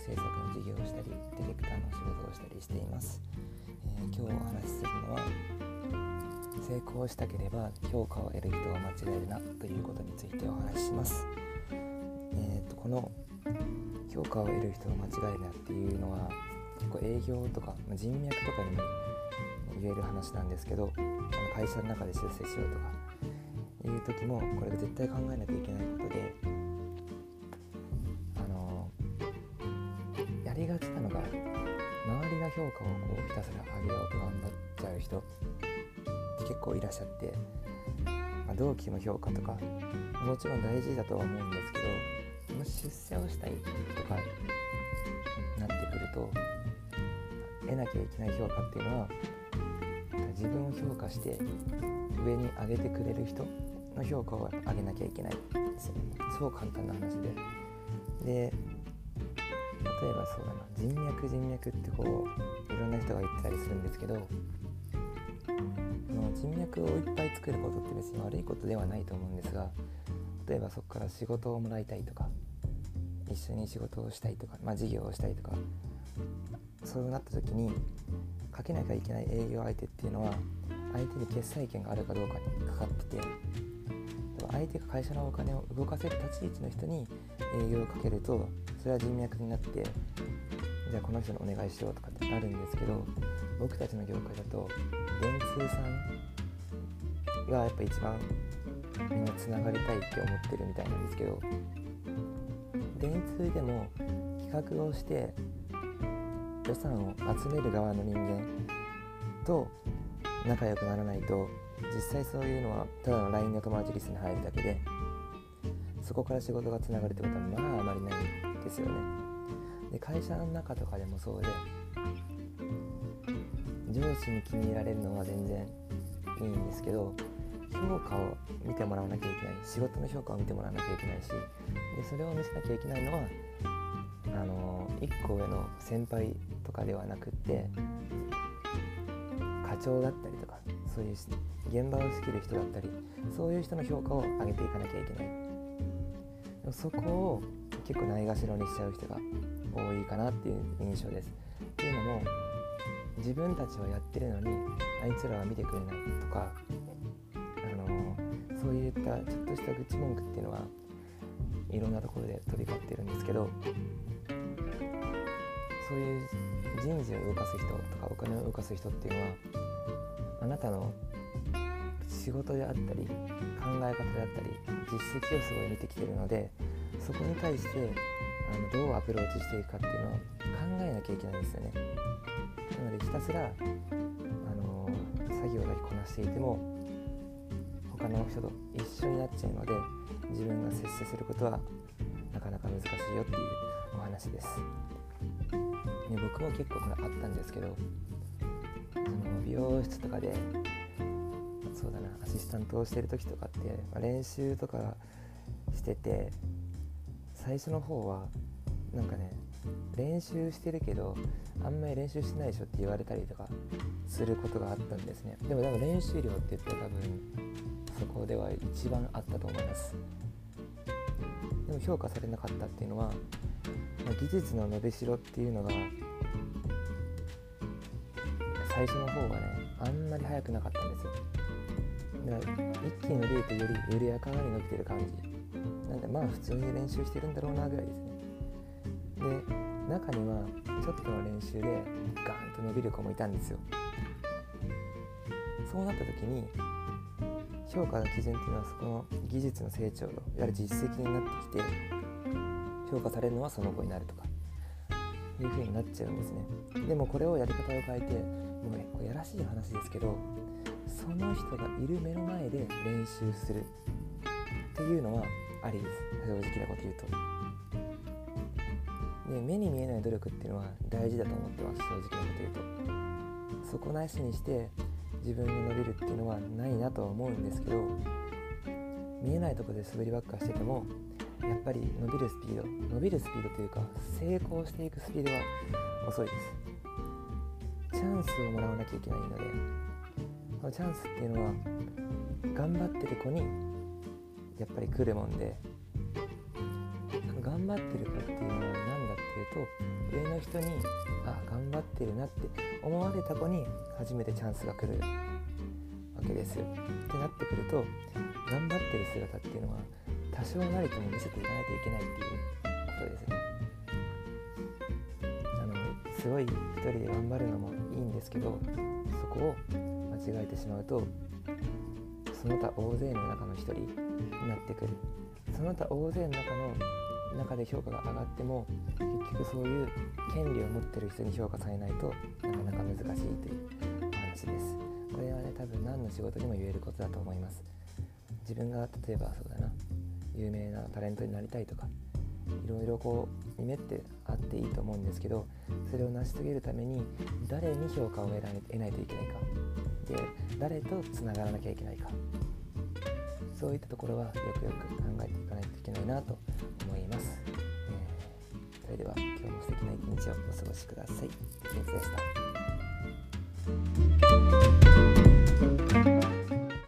制作の授業をしたりディレクターの仕事をしたりしています、えー、今日お話しするのは成功したければ評価を得る人は間違えるなということについてお話しします、えーと、この評価を得る人は間違えるなっていうのは結構営業とか人脈とかにも言える話なんですけどあの会社の中で出世しようとかいう時もこれ絶対考えなきゃいけないことで評価をこうひたすら上げようと頑張っちゃう人って結構いらっしゃって、まあ、同期の評価とかもちろん大事だとは思うんですけどもし出世をしたいとかなってくると得なきゃいけない評価っていうのは自分を評価して上に上げてくれる人の評価を上げなきゃいけない。ですよねすごく簡単な話で。で例えばそうだな。人脈人脈ってこういろんな人が言ってたりするんですけど人脈をいっぱい作ることって別に悪いことではないと思うんですが例えばそこから仕事をもらいたいとか一緒に仕事をしたいとか、まあ、事業をしたいとかそうなった時にかけなきゃいけない営業相手っていうのは相手に決済権があるかどうかにかかってて相手が会社のお金を動かせる立ち位置の人に営業をかけるとそれは人脈になってじゃあこの人にお願いしようとかってなるんですけど僕たちの業界だと電通さんがやっぱ一番みんなつながりたいって思ってるみたいなんですけど電通でも企画をして予算を集める側の人間と仲良くならないと実際そういうのはただの LINE の友達リストに入るだけでそこから仕事がつながるってことはまああまりない。ですよね。で会社の中とかでもそうで上司に気に入られるのは全然いいんですけど評価を見てもらわなきゃいけない。仕事の評価を見てもらわなきゃいけないしでそれを見せなきゃいけないのはあの1個上の先輩とかではなくって課長だったりとかそういう現場を仕切る人だったりそういう人の評価を上げていかなきゃいけない。そこを結構ないがしろにしちゃう人が多いかなっていう印象です。っていうのも自分たちはやってるのにあいつらは見てくれないとかあのそういったちょっとした愚痴文句っていうのはいろんなところで飛び交ってるんですけどそういう人事を動かす人とかお金を動かす人っていうのはあなたの仕事であったり考え方であったり実績をすごい見てきてるのでそこに対してあのどうアプローチしていくかっていうのを考えなきゃいけないんですよね。なのでひたすら、あの作業だけこなしていても他の人と一緒になっちゃうので自分が接することはなかなか難しいよっていうお話です、ね、僕も結構これあったんですけどその美容室とかでそうだなアシスタントをしてる時とかって、まあ、練習とかしてて最初の方はなんかね練習してるけどあんまり練習してないでしょって言われたりとかすることがあったんですね。でも多分練習量って言って多分そこでは一番あったと思います。でも評価されなかったっていうのは、ま、技術の伸びしろっていうのが最初の方はねあんまり速くなかったんですよ。だから一気に伸びるとより緩やかに伸びてる感じ。なんでまあ普通に練習してるんだろうなぐらいですね。で中にはちょっとの練習でガーンと伸びる子もいたんですよ。そうなった時に評価の基準っていうのはそこの技術の成長度いわゆる実績になってきて評価されるのはその後になるとかいう風になっちゃうんですね。でもこれをやり方を変えてもうねこれやらしい話ですけどその人がいる目の前で練習するっていうのはありです。正直なこと言うと。で目に見えない努力っていうのは大事だと思ってます。正直なこと言うと。そこなしにして自分に伸びるっていうのはないなとは思うんですけど見えないとこで滑りばっかしててもやっぱり伸びるスピード伸びるスピードというか成功していくスピードは遅いです。チャンスをもらわなきゃいけないのでこのチャンスっていうのは頑張ってる子にやっぱり来るもんで頑張ってる子っていうのは何だっていうと上の人にあ頑張ってるなって思われた子に初めてチャンスが来るわけですよ。ってなってくると頑張ってる姿っていうのは多少なりとも見せていかないといけないっていうことですね。あのすごい一人で頑張るのもいいんですけどそこを間違えてしまうとその他大勢の中の一人になってくる。その他大勢の中の中で評価が上がっても結局そういう権利を持ってる人に評価されないとなかなか難しいというお話です。これはね多分何の仕事にも言えることだと思います。自分が例えばそうだな。有名なタレントになりたいとか。いろいろこう夢ってあっていいと思うんですけどそれを成し遂げるために誰に評価を得ないといけないか。で誰とつながらなきゃいけないか。そういったところはよくよく考えていかないといけないなと思います、えー、それでは今日も素敵な一日をお過ごしください。でした。